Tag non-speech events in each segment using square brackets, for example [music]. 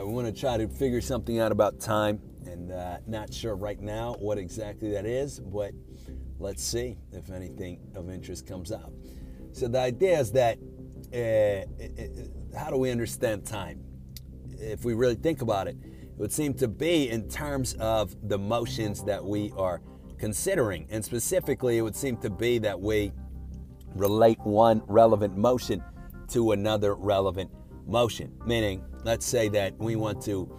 I want to try to figure something out about time, and uh, not sure right now what exactly that is, but let's see if anything of interest comes up. So the idea is that uh, it, it, how do we understand time? If we really think about it, it would seem to be in terms of the motions that we are considering, and specifically, it would seem to be that we relate one relevant motion to another relevant motion. Meaning, let's say that we want to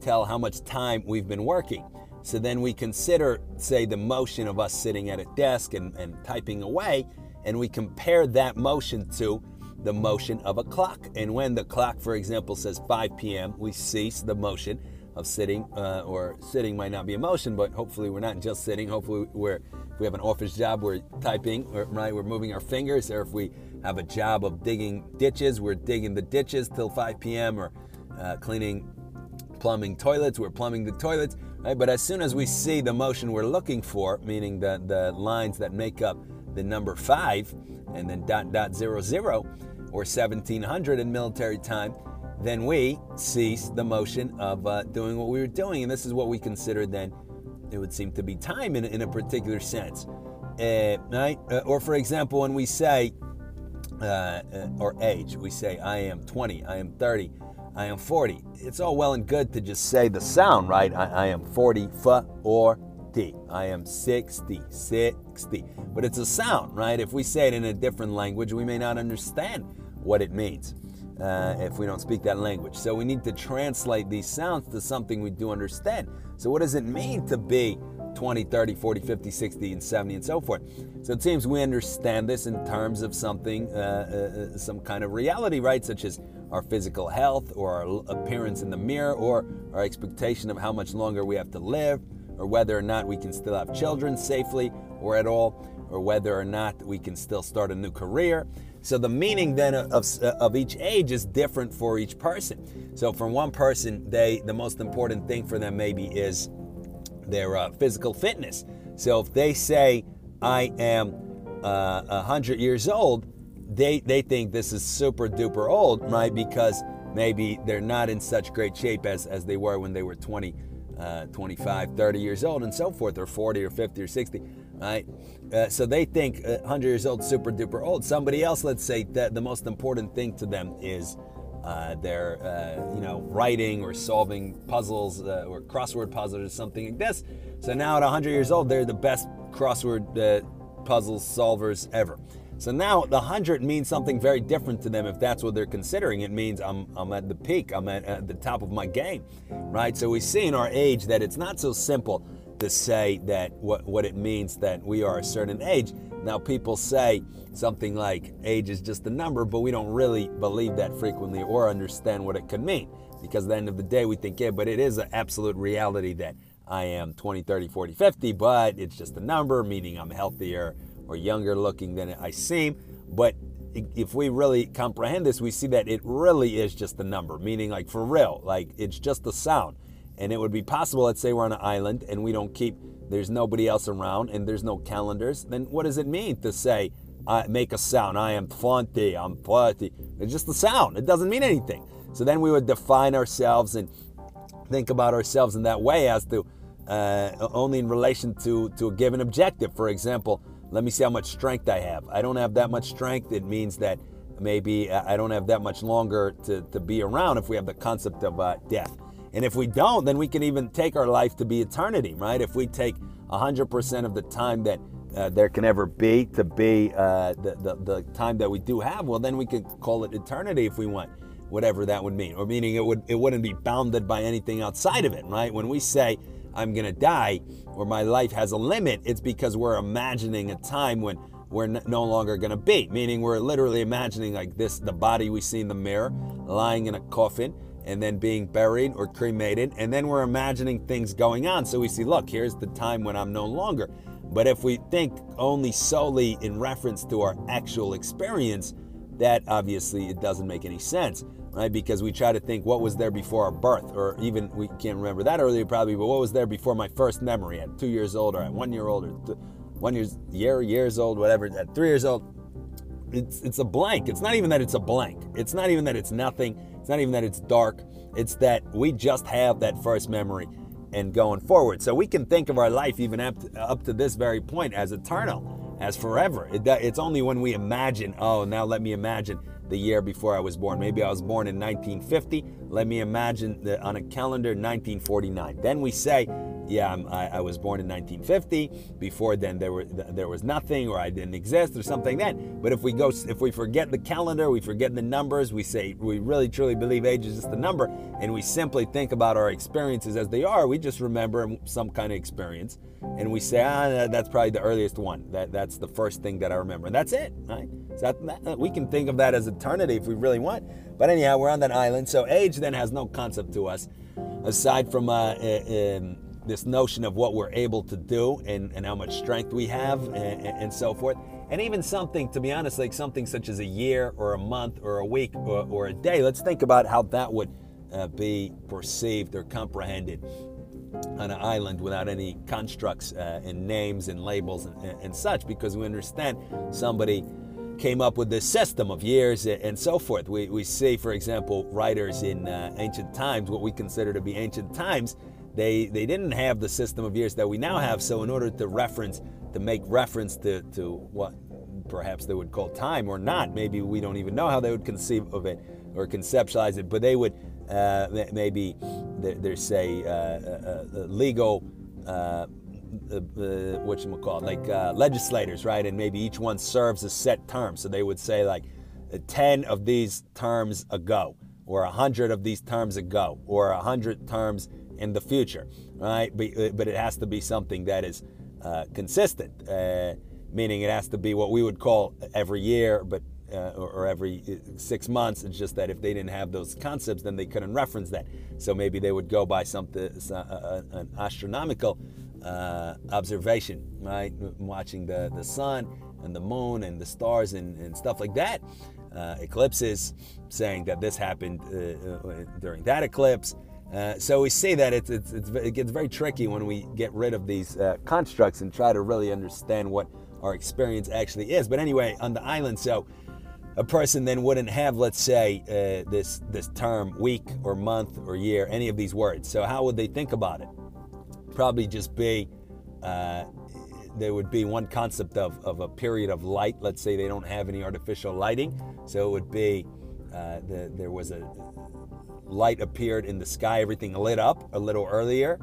tell how much time we've been working. So then we consider, say, the motion of us sitting at a desk and, and typing away, and we compare that motion to the motion of a clock. And when the clock, for example, says 5 p.m., we cease the motion of sitting, uh, or sitting might not be a motion, but hopefully we're not just sitting. Hopefully we're, if we have an office job, we're typing, right? We're moving our fingers. Or if we have a job of digging ditches, we're digging the ditches till 5 p.m. or uh, cleaning plumbing toilets, we're plumbing the toilets, right? But as soon as we see the motion we're looking for, meaning the, the lines that make up the number five and then dot dot zero zero or 1700 in military time, then we cease the motion of uh, doing what we were doing. And this is what we consider then, it would seem to be time in, in a particular sense. Uh, right? Uh, or for example, when we say, uh, uh, or age, we say, I am 20, I am 30, I am 40. It's all well and good to just say the sound, right? I, I am 40, f or t. I am 60, 60. But it's a sound, right? If we say it in a different language, we may not understand what it means uh, if we don't speak that language. So we need to translate these sounds to something we do understand. So, what does it mean to be 20, 30, 40, 50, 60, and 70, and so forth? So, it seems we understand this in terms of something, uh, uh, some kind of reality, right? Such as our physical health or our appearance in the mirror or our expectation of how much longer we have to live or whether or not we can still have children safely or at all or whether or not we can still start a new career. So the meaning then of, of each age is different for each person. So for one person, they the most important thing for them maybe is their uh, physical fitness. So if they say I am uh, 100 years old, they they think this is super duper old, right? Because maybe they're not in such great shape as as they were when they were 20 uh, 25, 30 years old, and so forth, or 40 or 50 or 60, right? Uh, so they think 100 years old, super duper old. Somebody else, let's say that the most important thing to them is uh, their, uh, you know, writing or solving puzzles uh, or crossword puzzles or something like this. So now at 100 years old, they're the best crossword uh, puzzle solvers ever. So now the 100 means something very different to them if that's what they're considering. It means I'm, I'm at the peak, I'm at, at the top of my game, right? So we see in our age that it's not so simple to say that what, what it means that we are a certain age. Now, people say something like age is just a number, but we don't really believe that frequently or understand what it could mean. Because at the end of the day, we think, yeah, but it is an absolute reality that I am 20, 30, 40, 50, but it's just a number, meaning I'm healthier or younger looking than I seem. But if we really comprehend this, we see that it really is just a number, meaning like for real, like it's just a sound. And it would be possible, let's say we're on an island and we don't keep, there's nobody else around and there's no calendars, then what does it mean to say, make a sound, I am 20, I'm 40? It's just a sound, it doesn't mean anything. So then we would define ourselves and think about ourselves in that way as to uh, only in relation to, to a given objective. For example, let me see how much strength I have. I don't have that much strength. It means that maybe I don't have that much longer to, to be around if we have the concept of uh, death. And if we don't, then we can even take our life to be eternity, right? If we take 100% of the time that uh, there can ever be to be uh, the, the, the time that we do have, well, then we could call it eternity if we want, whatever that would mean. Or meaning it, would, it wouldn't be bounded by anything outside of it, right? When we say, I'm going to die or my life has a limit, it's because we're imagining a time when we're no longer going to be. Meaning we're literally imagining like this the body we see in the mirror lying in a coffin and then being buried or cremated. And then we're imagining things going on. So we see, look, here's the time when I'm no longer. But if we think only solely in reference to our actual experience, that obviously it doesn't make any sense right? Because we try to think what was there before our birth, or even we can't remember that earlier probably, but what was there before my first memory at two years old or at one year old or one years year years old, whatever, at three years old. It's it's a blank. It's not even that it's a blank. It's not even that it's nothing. It's not even that it's dark. It's that we just have that first memory and going forward. So we can think of our life even up to, up to this very point as eternal, as forever. It, it's only when we imagine, oh, now let me imagine the year before I was born. Maybe I was born in 1950. Let me imagine that on a calendar 1949. Then we say, yeah, I, I was born in 1950. Before then, there were there was nothing, or I didn't exist, or something. Then, but if we go, if we forget the calendar, we forget the numbers. We say we really truly believe age is just a number, and we simply think about our experiences as they are. We just remember some kind of experience, and we say, ah, that's probably the earliest one. That that's the first thing that I remember, and that's it. Right? So that, we can think of that as eternity if we really want. But anyhow, we're on that island, so age then has no concept to us, aside from uh, uh, this notion of what we're able to do and, and how much strength we have and, and, so forth. And even something, to be honest, like something such as a year or a month or a week or, or a day, let's think about how that would uh, be perceived or comprehended on an island without any constructs uh, and names and labels and, and such because we understand somebody came up with this system of years and so forth. We, we see, for example, writers in uh, ancient times, what we consider to be ancient times, they, they didn't have the system of years that we now have. So, in order to reference, to make reference to, to what perhaps they would call time or not, maybe we don't even know how they would conceive of it or conceptualize it, but they would uh, maybe, there's say, uh, uh, uh legal uh, uh, what you call like uh, legislators, right? And maybe each one serves a set term. So they would say like uh, 10 of these terms ago, or a 100 of these terms ago, or a 100 terms in the future, right? But, uh, but it has to be something that is uh, consistent, uh, meaning it has to be what we would call every year, but uh, or, or, every six months. It's just that if they didn't have those concepts, then they couldn't reference that. So maybe they would go by something, uh, an astronomical uh, observation, right? Watching the, the sun and the moon and the stars and, and stuff like that. Uh, eclipses, saying that this happened uh, uh during that eclipse. Uh, so we see that it's, it's, it's, it gets very tricky when we get rid of these uh, constructs and try to really understand what our experience actually is. But anyway, on the island, so a person then wouldn't have, let's say, this this term week or month or year, any of these words. So how would they think about it? probably just be uh, there would be one concept of, of a period of light. Let's say they don't have any artificial lighting, so it would be uh, the, there was a light appeared in the sky, everything lit up a little earlier,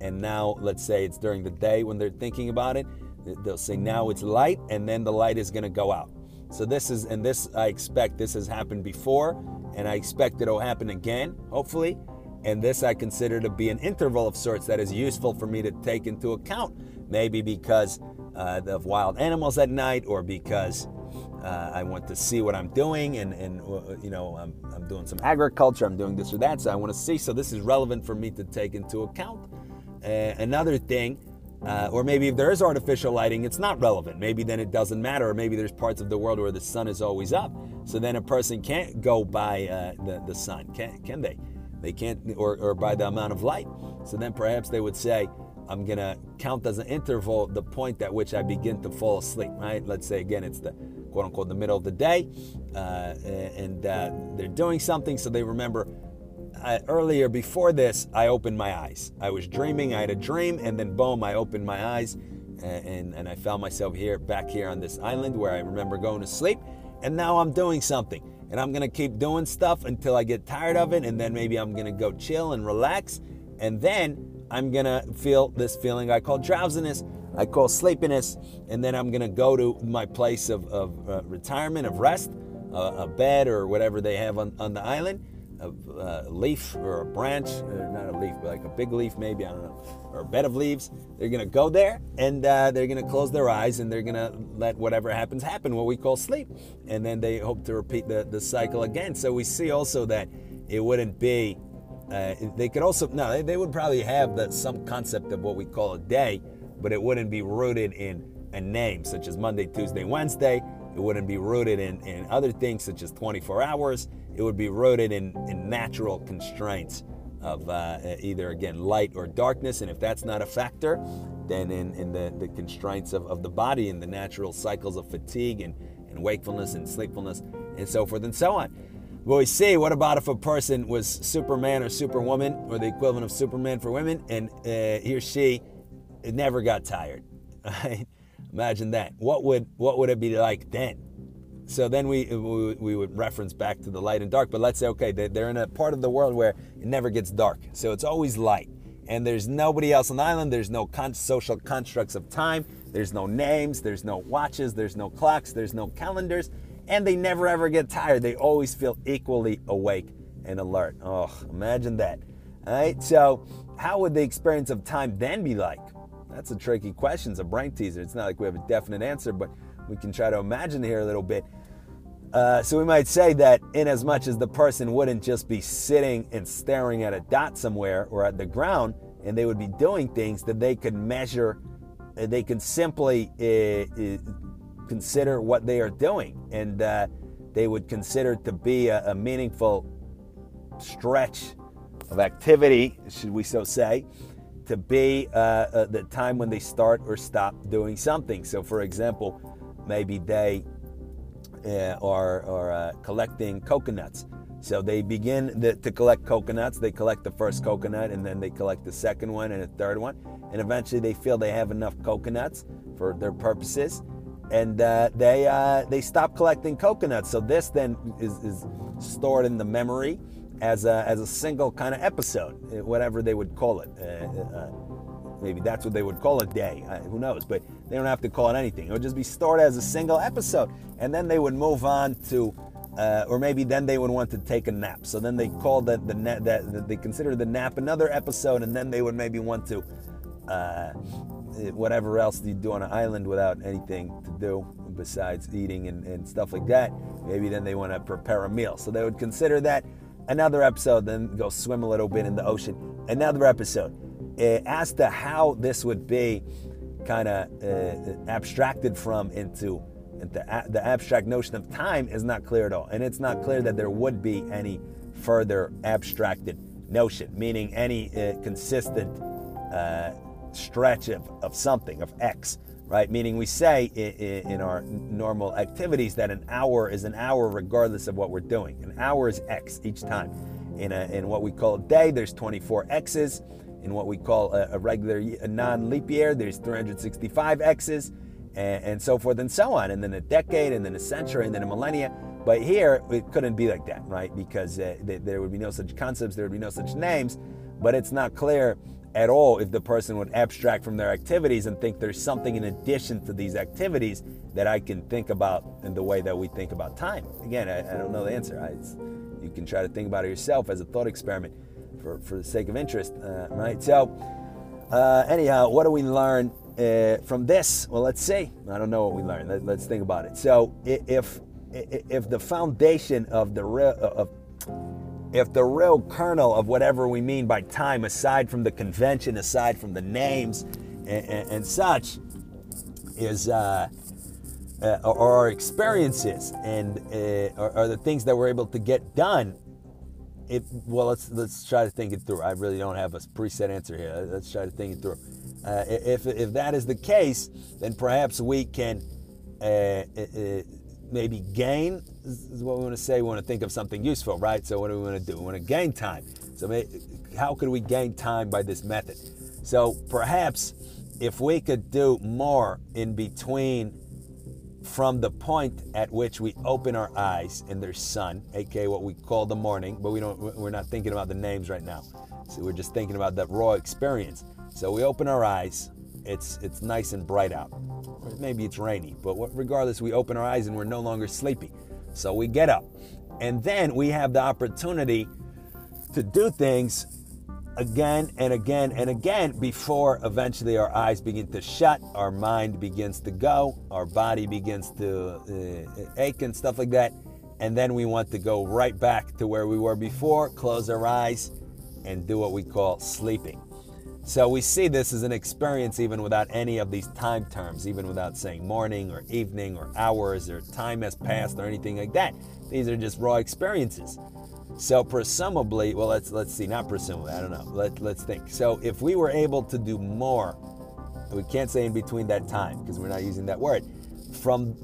and now let's say it's during the day when they're thinking about it. They'll say now it's light, and then the light is going to go out. So this is, and this I expect this has happened before, and I expect it'll happen again, hopefully. And this I consider to be an interval of sorts that is useful for me to take into account. Maybe because uh, of wild animals at night, or because uh, I want to see what I'm doing, and, and uh, you know, I'm, I'm doing some agriculture, I'm doing this or that, so I want to see. So this is relevant for me to take into account. Uh, another thing, uh, or maybe if there is artificial lighting, it's not relevant. Maybe then it doesn't matter, or maybe there's parts of the world where the sun is always up. So then a person can't go by uh, the, the sun, can, can they? They can't, or, or by the amount of light. So then perhaps they would say, I'm to count as an interval the point at which I begin to fall asleep, right? Let's say again, it's the quote unquote the middle of the day, uh, and uh, they're doing something, so they remember. Uh, earlier before this, I opened my eyes. I was dreaming, I had a dream, and then boom, I opened my eyes, and, and, and I found myself here, back here on this island where I remember going to sleep, and now I'm doing something and I'm gonna keep doing stuff until I get tired of it, and then maybe I'm gonna go chill and relax, and then I'm gonna feel this feeling I call drowsiness, I call sleepiness, and then I'm gonna go to my place of, of uh, retirement, of rest, uh, a bed or whatever they have on, on the island, a, a leaf or a branch, or uh, not a leaf, but like a big leaf maybe, I don't know, or a bed of leaves. They're going to go there and uh, they're going to close their eyes and they're going to let whatever happens happen, what we call sleep. And then they hope to repeat the, the cycle again. So we see also that it wouldn't be, uh, they could also, no, they, they would probably have the, some concept of what we call a day, but it wouldn't be rooted in a name such as Monday, Tuesday, Wednesday. It wouldn't be rooted in, in other things such as 24 hours. It would be rooted in, in natural constraints of uh, either, again, light or darkness. And if that's not a factor, then in, in the, the constraints of, of the body and the natural cycles of fatigue and, and wakefulness and sleepfulness and so forth and so on. Well, we see, what about if a person was Superman or Superwoman, or the equivalent of Superman for women, and uh, he or she it never got tired? [laughs] Imagine that. What would what would it be like then? So then we, we, we would reference back to the light and dark, but let's say okay, they're in a part of the world where it never gets dark, so it's always light, and there's nobody else on the island. There's no con- social constructs of time. There's no names. There's no watches. There's no clocks. There's no calendars and they never ever get tired. They always feel equally awake and alert. Oh, imagine that. All right, so how would the experience of time then be like? That's a tricky question. It's a brain teaser. It's not like we have a definite answer, but we can try to imagine here a little bit. Uh, so we might say that in as much as the person wouldn't just be sitting and staring at a dot somewhere or at the ground, and they would be doing things that they could measure, uh, they can simply uh, uh consider what they are doing and uh, they would consider to be a, a meaningful stretch of activity, should we so say, to be uh, uh, the time when they start or stop doing something. So, for example, maybe they uh, are, are uh, collecting coconuts. So they begin the, to collect coconuts. They collect the first coconut, and then they collect the second one and a third one. And eventually, they feel they have enough coconuts for their purposes, and uh, they uh, they stop collecting coconuts. So this then is, is stored in the memory as a, as a single kind of episode, uh, whatever they would call it. Uh, uh, maybe that's what they would call a day. Uh, who knows? But they don't have to call it anything. It would just be stored as a single episode, and then they would move on to. or maybe then they would want to take a nap. So then they call that the that, that they consider the nap another episode, and then they would maybe want to whatever else you do on an island without anything to do besides eating and, and stuff like that. Maybe then they want to prepare a meal. So they would consider that another episode, then go swim a little bit in the ocean. Another episode. Uh, as to how this would be kind of uh, abstracted from into, into a, the abstract notion of time is not clear at all. And it's not clear that there would be any further abstracted notion, meaning any uh, consistent uh, stretch of, of something, of X, right? Meaning we say in, in, our normal activities that an hour is an hour regardless of what we're doing. An hour is X each time. In, a, in what we call a day, there's 24 X's. In what we call a, a regular a non-leap year, there's 365 X's, and, and so forth and so on. And then a decade, and then a century, and then a millennia. But here, it couldn't be like that, right? Because uh, th- there would be no such concepts, there would be no such names. But it's not clear at all if the person would abstract from their activities and think there's something in addition to these activities that I can think about in the way that we think about time. Again, I, I don't know the answer. I, you can try to think about it yourself as a thought experiment for, for the sake of interest, uh, right? So, uh, anyhow, what do we learn uh, from this? Well, let's see. I don't know what we learned. Let, us think about it. So, if if the foundation of the of if the real kernel of whatever we mean by time, aside from the convention, aside from the names and, and, and such, is uh, uh, our experiences and uh, the things that we're able to get done. It, well, let's let's try to think it through. I really don't have a preset answer here. Let's try to think it through. Uh, if if that is the case, then perhaps we can uh, uh, maybe gain is what we want to say. We want to think of something useful, right? So what do we want to do? We want to gain time. So how could we gain time by this method? So perhaps if we could do more in between from the point at which we open our eyes and there's sun, aka what we call the morning, but we don't we're not thinking about the names right now. So we're just thinking about that raw experience. So we open our eyes, it's it's nice and bright out. Maybe it's rainy, but regardless, we open our eyes and we're no longer sleepy. So we get up. And then we have the opportunity to do things again and again and again before eventually our eyes begin to shut, our mind begins to go, our body begins to uh, ache and stuff like that. And then we want to go right back to where we were before, close our eyes, and do what we call sleeping. So we see this as an experience even without any of these time terms, even without saying morning or evening or hours or time has passed or anything like that. These are just raw experiences. So presumably, well, let's let's see, not presumably, I don't know. Let let's think. So if we were able to do more, we can't say in between that time because we're not using that word. From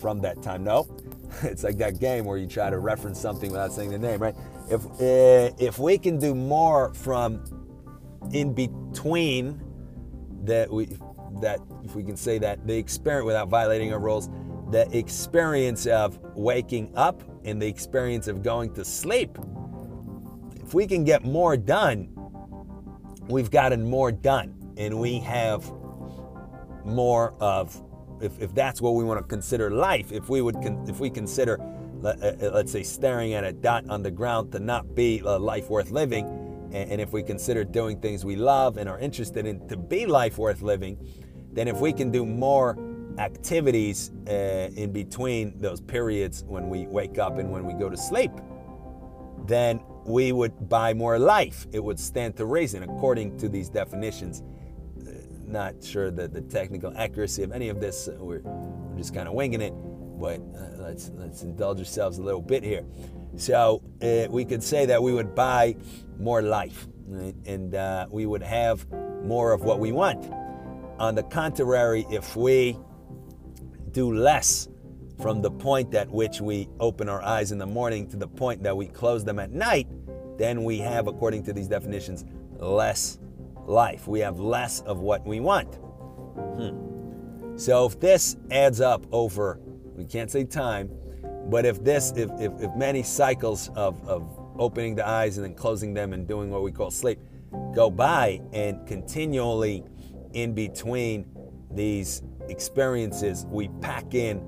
from that time, no. [laughs] it's like that game where you try to reference something without saying the name, right? If uh, if we can do more from in between that we that if we can say that the experience without violating our rules, the experience of waking up and the experience of going to sleep. If we can get more done, we've gotten more done, and we have more of if, if that's what we want to consider life, if we would if we consider let, uh, uh, let's say staring at a dot on the ground to not be a life worth living, and, and if we consider doing things we love and are interested in to be life worth living, then if we can do more activities uh, in between those periods when we wake up and when we go to sleep, then we would buy more life. It would stand to reason according to these definitions not sure that the technical accuracy of any of this. Uh, we're, we're just kind of winging it, but uh, let's let's indulge ourselves a little bit here. So uh, we could say that we would buy more life, right? and uh, we would have more of what we want. On the contrary, if we do less from the point at which we open our eyes in the morning to the point that we close them at night, then we have, according to these definitions, less life. We have less of what we want. Hmm. So if this adds up over, we can't say time, but if this, if, if, if many cycles of, of opening the eyes and then closing them and doing what we call sleep go by and continually in between these experiences, we pack in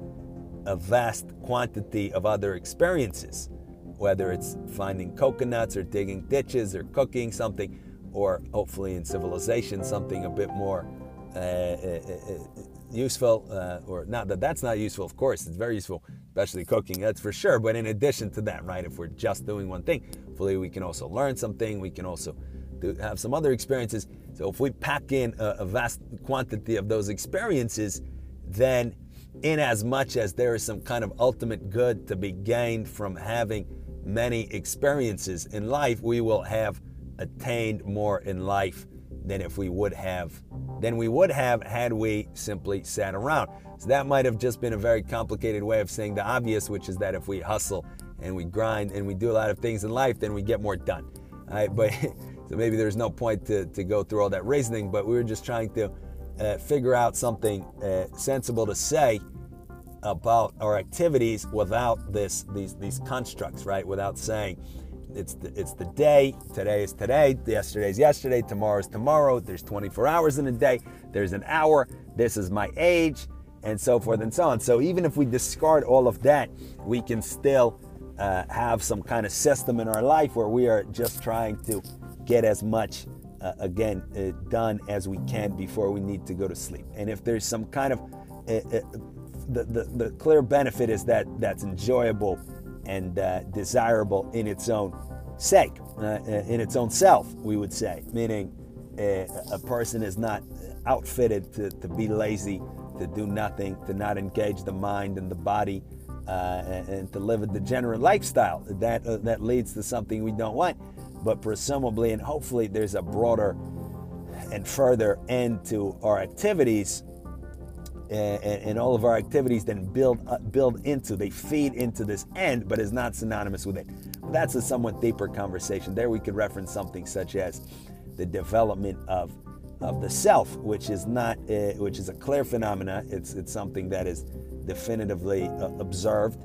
a vast quantity of other experiences, whether it's finding coconuts or digging ditches or cooking something or hopefully in civilization something a bit more uh, uh, uh, uh useful, uh, or not that that's not useful, of course, it's very useful, especially cooking, that's for sure. But in addition to that, right, if we're just doing one thing, hopefully we can also learn something, we can also do, have some other experiences. So if we pack in a, a vast quantity of those experiences, then in as much as there is some kind of ultimate good to be gained from having many experiences in life, we will have attained more in life than if we would have than we would have had we simply sat around. So that might have just been a very complicated way of saying the obvious, which is that if we hustle and we grind and we do a lot of things in life, then we get more done. All right, but [laughs] so maybe there's no point to, to go through all that reasoning, but we were just trying to uh, figure out something uh, sensible to say about our activities without this these these constructs, right? Without saying it's the, it's the day. Today is today. Yesterday is yesterday. Tomorrow is tomorrow. There's 24 hours in a day. There's an hour. This is my age, and so forth and so on. So even if we discard all of that, we can still uh, have some kind of system in our life where we are just trying to get as much uh, again uh, done as we can before we need to go to sleep. And if there's some kind of uh, uh, the, the, the clear benefit is that that's enjoyable and uh, desirable in its own sake, in its own self, we would say, meaning a person is not outfitted to, to be lazy, to do nothing, to not engage the mind and the body, uh, and, and, to live a degenerate lifestyle. That, uh, that leads to something we don't want. But presumably and hopefully, there's a broader and further end to our activities and, and, all of our activities then build uh, build into they feed into this end but is not synonymous with it that's a somewhat deeper conversation there we could reference something such as the development of of the self which is not uh, which is a clear phenomena. It's it's something that is definitively uh, observed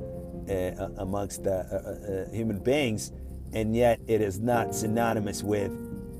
uh, amongst uh, uh, human beings and yet it is not synonymous with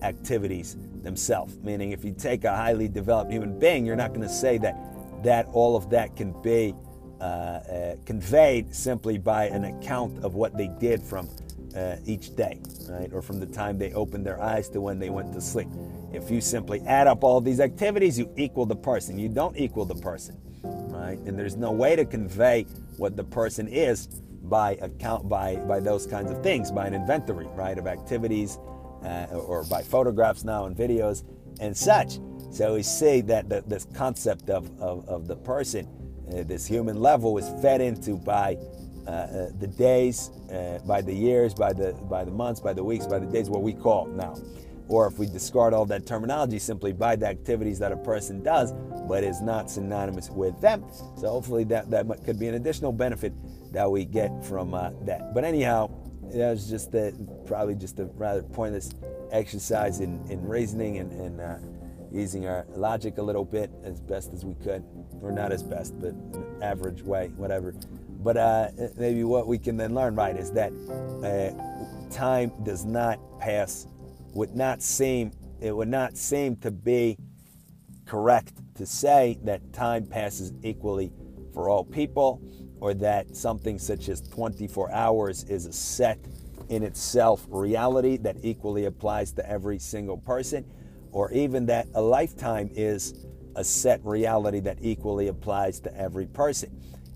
activities themselves. Meaning if you take a highly developed human being you're not going to say that that all of that can be uh, uh, conveyed simply by an account of what they did from uh, each day, right? Or from the time they opened their eyes to when they went to sleep. If you simply add up all these activities, you equal the person. You don't equal the person, right? And there's no way to convey what the person is by account by by those kinds of things, by an inventory, right, of activities, uh, or by photographs now and videos and such. So we see that the, this concept of, of, of the person, uh, this human level, is fed into by uh, uh, the days, uh, by the years, by the by the months, by the weeks, by the days, what we call now. Or if we discard all that terminology, simply by the activities that a person does, but is not synonymous with them. So hopefully that, that could be an additional benefit that we get from uh, that. But anyhow, that was just the, probably just a rather pointless exercise in, in reasoning and, and uh, using our logic a little bit as best as we could, or not as best, but average way, whatever. But uh, maybe what we can then learn, right, is that uh, time does not pass, would not seem, it would not seem to be correct to say that time passes equally for all people, or that something such as 24 hours is a set in itself reality that equally applies to every single person or even that a lifetime is a set reality that equally applies to every person.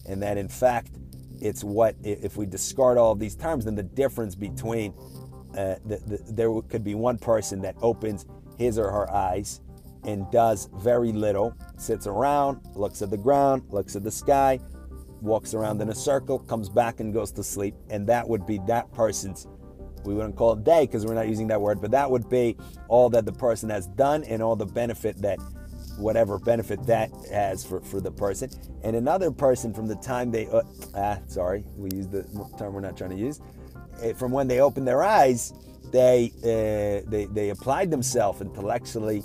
And that in fact, it's what, if we discard all of these terms, then the difference between uh, the, the, there could be one person that opens his or her eyes and does very little, sits around, looks at the ground, looks at the sky, walks around in a circle, comes back and goes to sleep. And that would be that person's we wouldn't call it day because we're not using that word, but that would be all that the person has done and all the benefit that whatever benefit that has for, for the person. And another person from the time they, uh, ah, sorry, we use the term we're not trying to use, eh, from when they opened their eyes, they, uh, they, they applied themselves intellectually,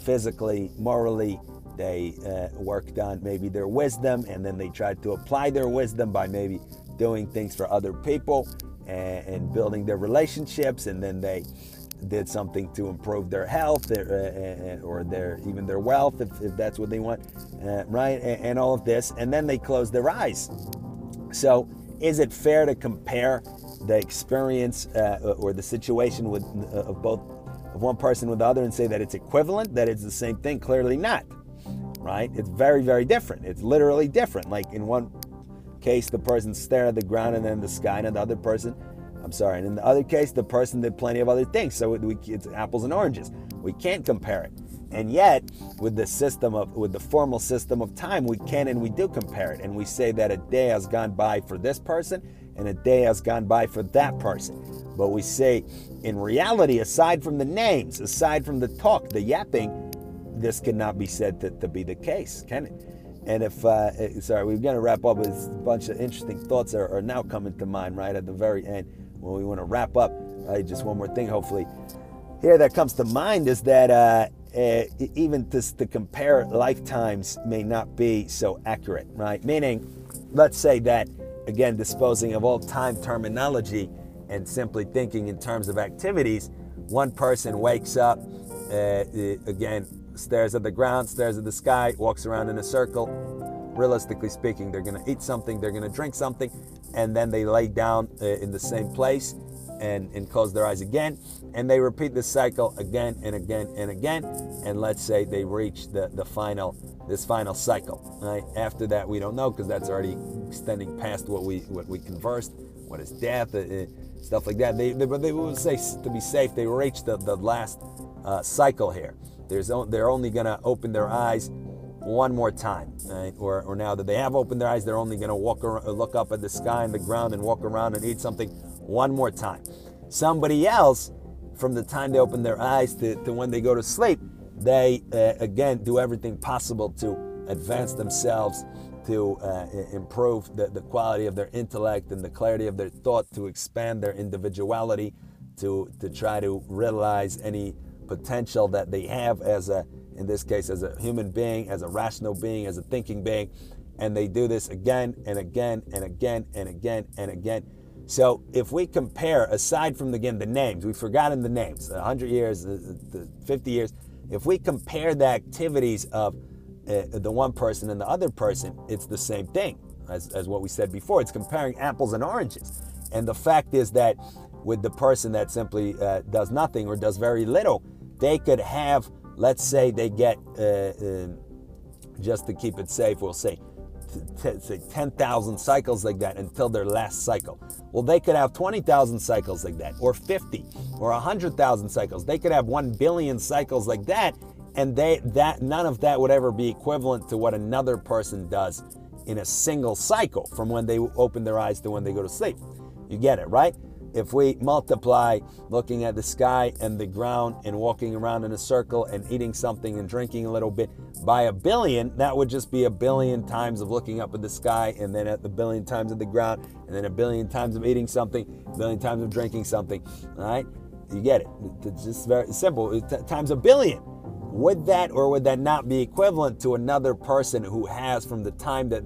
physically, morally. They uh, worked on maybe their wisdom and then they tried to apply their wisdom by maybe doing things for other people and, and building their relationships, and then they did something to improve their health or, uh, or their even their wealth if, if that's what they want uh, right and, and, all of this and then they close their eyes. So is it fair to compare the experience uh, or the situation with uh, of both of one person with the other and say that it's equivalent that it's the same thing? Clearly not right? It's very very different. It's literally different. Like in one case, the person stared at the ground and then the sky, and the other person, I'm sorry, and in the other case, the person did plenty of other things. So we, it's apples and oranges. We can't compare it. And yet, with the system of, with the formal system of time, we can and we do compare it. And we say that a day has gone by for this person and a day has gone by for that person. But we say, in reality, aside from the names, aside from the talk, the yapping, this cannot be said to, to be the case, can it? And if, uh, eh, sorry, we're going to wrap up with a bunch of interesting thoughts are, are, now coming to mind right at the very end when we want to wrap up. Right, just one more thing, hopefully. Here that comes to mind is that uh, uh, even to, to compare lifetimes may not be so accurate, right? Meaning, let's say that, again, disposing of all time terminology and simply thinking in terms of activities, one person wakes up, uh, again, stares at the ground, stares at the sky, walks around in a circle. Realistically speaking, they're going to eat something, they're going to drink something, and then they lay down uh, in the same place and, and close their eyes again. And they repeat this cycle again and again and again. And let's say they reach the, the final this final cycle. Right? After that, we don't know because that's already extending past what we what we conversed. What is death? Uh, uh stuff like that. They, they, but they would say to be safe, they reach the, the last uh, cycle here. There's, they're only going to open their eyes one more time, right? Or, or now that they have opened their eyes, they're only going to walk around, look up at the sky and the ground and walk around and eat something one more time. Somebody else, from the time they open their eyes to, to when they go to sleep, they uh, again do everything possible to advance themselves, to uh, improve the, the quality of their intellect and the clarity of their thought, to expand their individuality, to, to try to realize any potential that they have as a, in this case, as a human being, as a rational being, as a thinking being. And they do this again and again and again and again and again. So if we compare, aside from again the names, we've forgotten the names, 100 years, 50 years. If we compare the activities of uh, the one person and the other person, it's the same thing as, as what we said before. It's comparing apples and oranges. And the fact is that with the person that simply uh, does nothing or does very little, they could have, let's say they get, uh, uh, just to keep it safe, we'll say, t- say 10,000 cycles like that until their last cycle. Well, they could have 20,000 cycles like that, or 50, or 100,000 cycles. They could have 1 billion cycles like that, and they that none of that would ever be equivalent to what another person does in a single cycle from when they open their eyes to when they go to sleep. You get it, right? If we multiply looking at the sky and the ground and walking around in a circle and eating something and drinking a little bit by a billion, that would just be a billion times of looking up at the sky and then at the billion times of the ground and then a billion times of eating something, a billion times of drinking something. All right? You get it. It's just very simple. times a billion. Would that or would that not be equivalent to another person who has from the time that,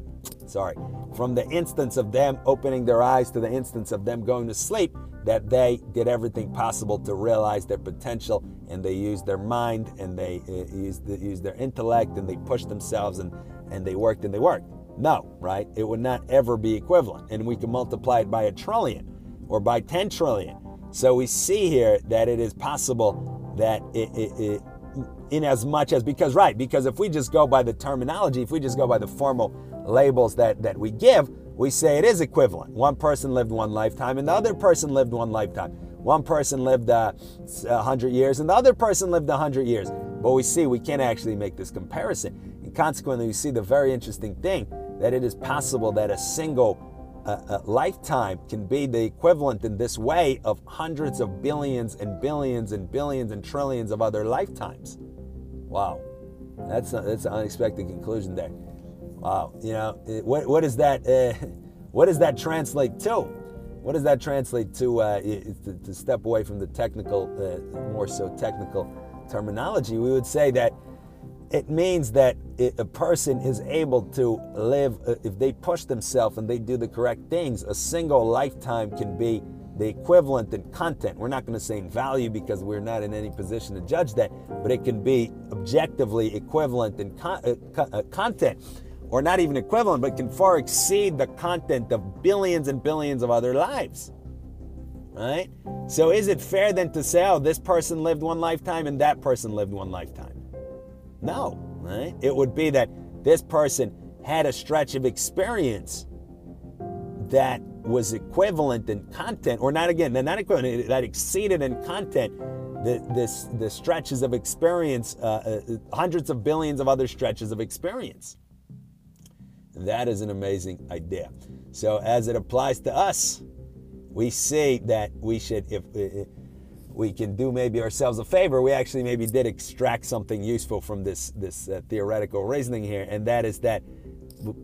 sorry, from the instance of them opening their eyes to the instance of them going to sleep, that they did everything possible to realize their potential and they used their mind and they uh, used, used their intellect and they pushed themselves and, and they worked and they worked. No, right? It would not ever be equivalent. And we can multiply it by a trillion or by 10 trillion. So we see here that it is possible that it, it, it in as much as because right because if we just go by the terminology if we just go by the formal labels that, that we give, we say it is equivalent. One person lived one lifetime and the other person lived one lifetime. One person lived uh, 100 years and the other person lived 100 years. But we see we can't actually make this comparison. And consequently, we see the very interesting thing that it is possible that a single uh, uh, lifetime can be the equivalent in this way of hundreds of billions and billions and billions and trillions of other lifetimes. Wow, that's, a, that's an unexpected conclusion there. Wow, you know, what, what does that uh, [laughs] what does that translate to? What does that translate to? Uh, to, to, step away from the technical, uh, more so technical terminology, we would say that it means that a person is able to live uh, if they push themselves and they do the correct things. A single lifetime can be the equivalent in content. We're not going to say in value because we're not in any position to judge that, but it can be objectively equivalent in con- uh, uh, content or not even equivalent, but can far exceed the content of billions and billions of other lives. Right? So is it fair then to say, oh, this person lived one lifetime and that person lived one lifetime? No, right? It would be that this person had a stretch of experience that was equivalent in content, or not again, not equivalent, that exceeded in content the, this, the stretches of experience, uh, uh, hundreds of billions of other stretches of experience. That is an amazing idea. So, as it applies to us, we see that we should, if, we can do maybe ourselves a favor, we actually maybe did extract something useful from this this uh, theoretical reasoning here, and that is that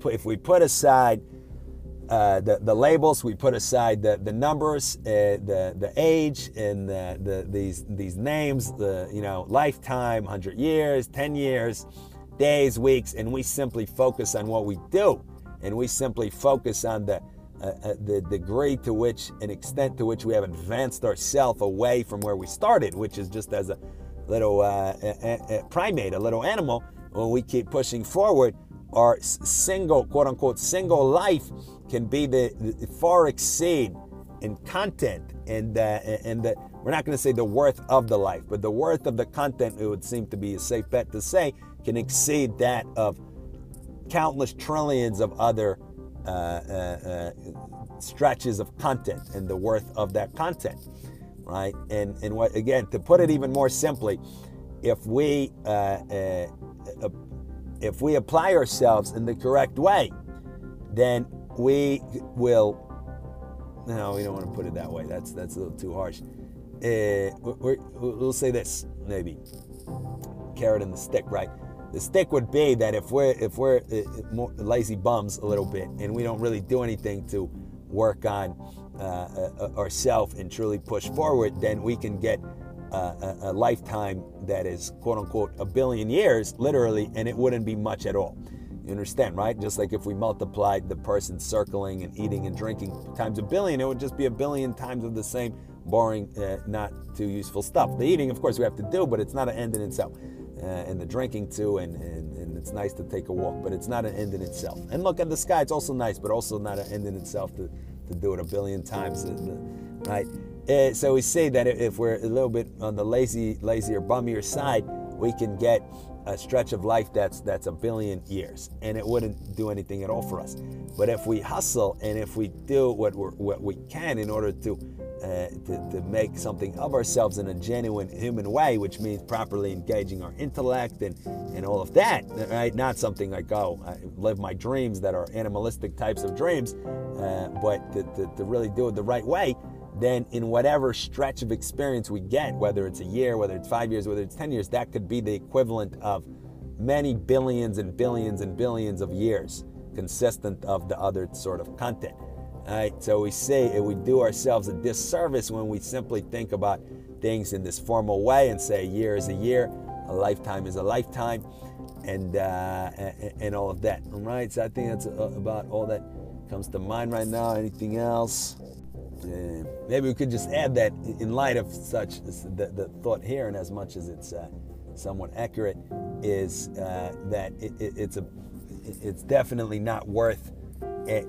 if we put aside uh, the, the labels, we put aside the, the numbers, uh, the, the age, and the, the, these, these names, the you know lifetime, 100 years, 10 years, days, weeks, and we simply focus on what we do. And we simply focus on the, uh, uh, the degree to which and extent to which we have advanced ourselves away from where we started, which is just as a little uh, a, a primate, a little animal. When we keep pushing forward, our single, quote unquote, single life can be the, the far exceed in content and uh, and the, we're not going to say the worth of the life, but the worth of the content. It would seem to be a safe bet to say can exceed that of countless trillions of other uh, uh, uh, stretches of content and the worth of that content, right? And and what again to put it even more simply, if we uh, uh, uh, if we apply ourselves in the correct way, then we will. No, we don't want to put it that way. That's that's a little too harsh. we we'll say this maybe carrot and the stick, right? The stick would be that if we're if we're uh, uh, lazy bums a little bit and we don't really do anything to work on uh, uh, ourselves and truly push forward, then we can get a, a lifetime that is quote unquote a billion years, literally, and it wouldn't be much at all. You understand, right? Just like if we multiplied the person circling and eating and drinking times a billion, it would just be a billion times of the same boring, uh, not too useful stuff. The eating, of course, we have to do, but it's not an end in itself uh, and the drinking too, and, and, and it's nice to take a walk, but it's not an end in itself. And look at the sky, it's also nice, but also not an end in itself to, to do it a billion times, uh, right? Uh, so we say that if we're a little bit on the lazy, lazier, bummier side, we can get a stretch of life that's that's a billion years, and it wouldn't do anything at all for us. But if we hustle and if we do what we what we can in order to uh, to, to make something of ourselves in a genuine human way, which means properly engaging our intellect and, and all of that, right? Not something like, oh, I live my dreams that are animalistic types of dreams, uh, but to, to, to, really do it the right way, then in whatever stretch of experience we get, whether it's a year, whether it's five years, whether it's 10 years, that could be the equivalent of many billions and billions and billions of years consistent of the other sort of content. All right, so we say we do ourselves a disservice when we simply think about things in this formal way and say a year is a year, a lifetime is a lifetime, and uh, and all of that. All right, so I think that's about all that comes to mind right now. Anything else? Uh, maybe we could just add that in light of such the, the thought here, and as much as it's uh, somewhat accurate, is uh, that it, it, it's a it's definitely not worth it,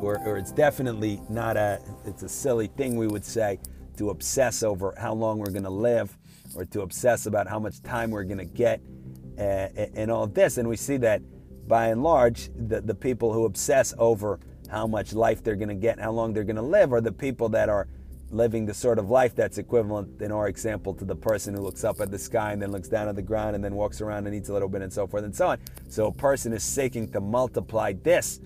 or, or it's definitely not a it's a silly thing we would say to obsess over how long we're going to live or to obsess about how much time we're going to get uh, and all of this. And we see that by and large the, the people who obsess over how much life they're going to get how long they're going to live are the people that are living the sort of life that's equivalent, in our example, to the person who looks up at the sky and then looks down at the ground and then walks around and eats a little bit and so forth and so on. So a person is seeking to multiply this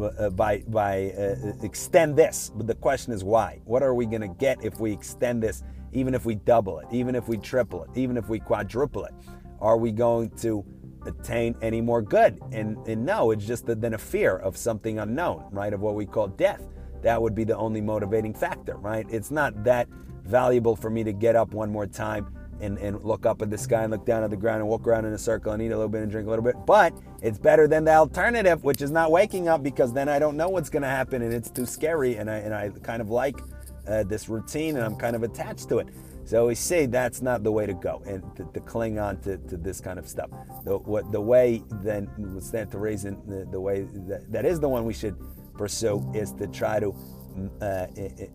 uh, by by uh, extend this. But the question is why? What are we going to get if we extend this? Even if we double it, even if we triple it, even if we quadruple it, are we going to attain any more good? And, and no, it's just that then a fear of something unknown, right? Of what we call death that would be the only motivating factor, right? It's not that valuable for me to get up one more time and, and look up at the sky and look down at the ground and walk around in a circle and eat a little bit and drink a little bit. But it's better than the alternative, which is not waking up because then I don't know what's going to happen and it's too scary. And I, and I kind of like uh, this routine and I'm kind of attached to it. So we say that's not the way to go and to, to cling on to, to, this kind of stuff. The, what, the way then stand to reason, the, the way that, that is the one we should pursue is to try to uh,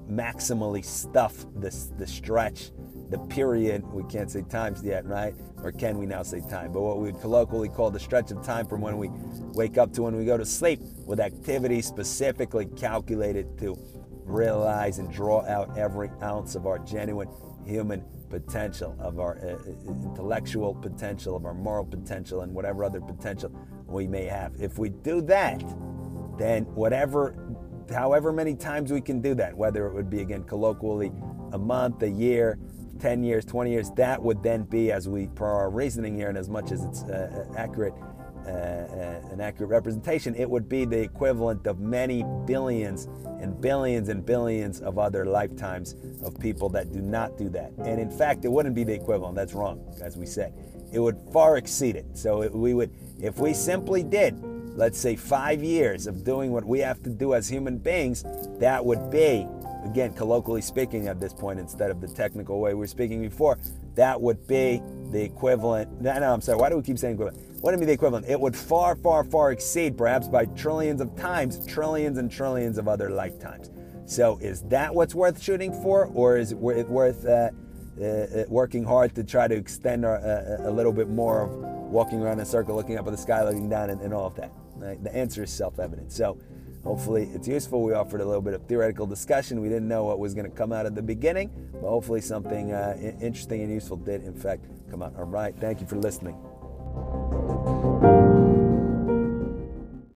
maximally stuff this the stretch, the period. We can't say times yet, right? Or can we now say time? But what we would colloquially call the stretch of time from when we wake up to when we go to sleep, with activities specifically calculated to realize and draw out every ounce of our genuine human potential, of our uh, uh intellectual potential, of our moral potential, and whatever other potential we may have. If we do that, then whatever, however many times we can do that, whether it would be again colloquially a month, a year, 10 years, 20 years, that would then be, as we, per our reasoning here, and as much as it's uh, uh accurate, Uh, uh, an accurate representation, it would be the equivalent of many billions and billions and billions of other lifetimes of people that do not do that. And in fact, it wouldn't be the equivalent. That's wrong, as we said. It would far exceed it. So it, we would, if we simply did let's say five years of doing what we have to do as human beings, that would be, again, colloquially speaking at this point instead of the technical way we are speaking before, that would be the equivalent. No, no, I'm sorry. Why do we keep saying equivalent? What would be the equivalent? It would far, far, far exceed, perhaps by trillions of times, trillions and trillions of other lifetimes. So, is that what's worth shooting for, or is it worth uh, uh, uh, working hard to try to extend our, uh, a little bit more of walking around in a circle, looking up at the sky, looking down, and, and all of that? Right? The answer is self evident. So hopefully it's useful. We offered a little bit of theoretical discussion. We didn't know what was going to come out at the beginning, but hopefully something uh, interesting and useful did, in fact, come out. All right. Thank you for listening thank you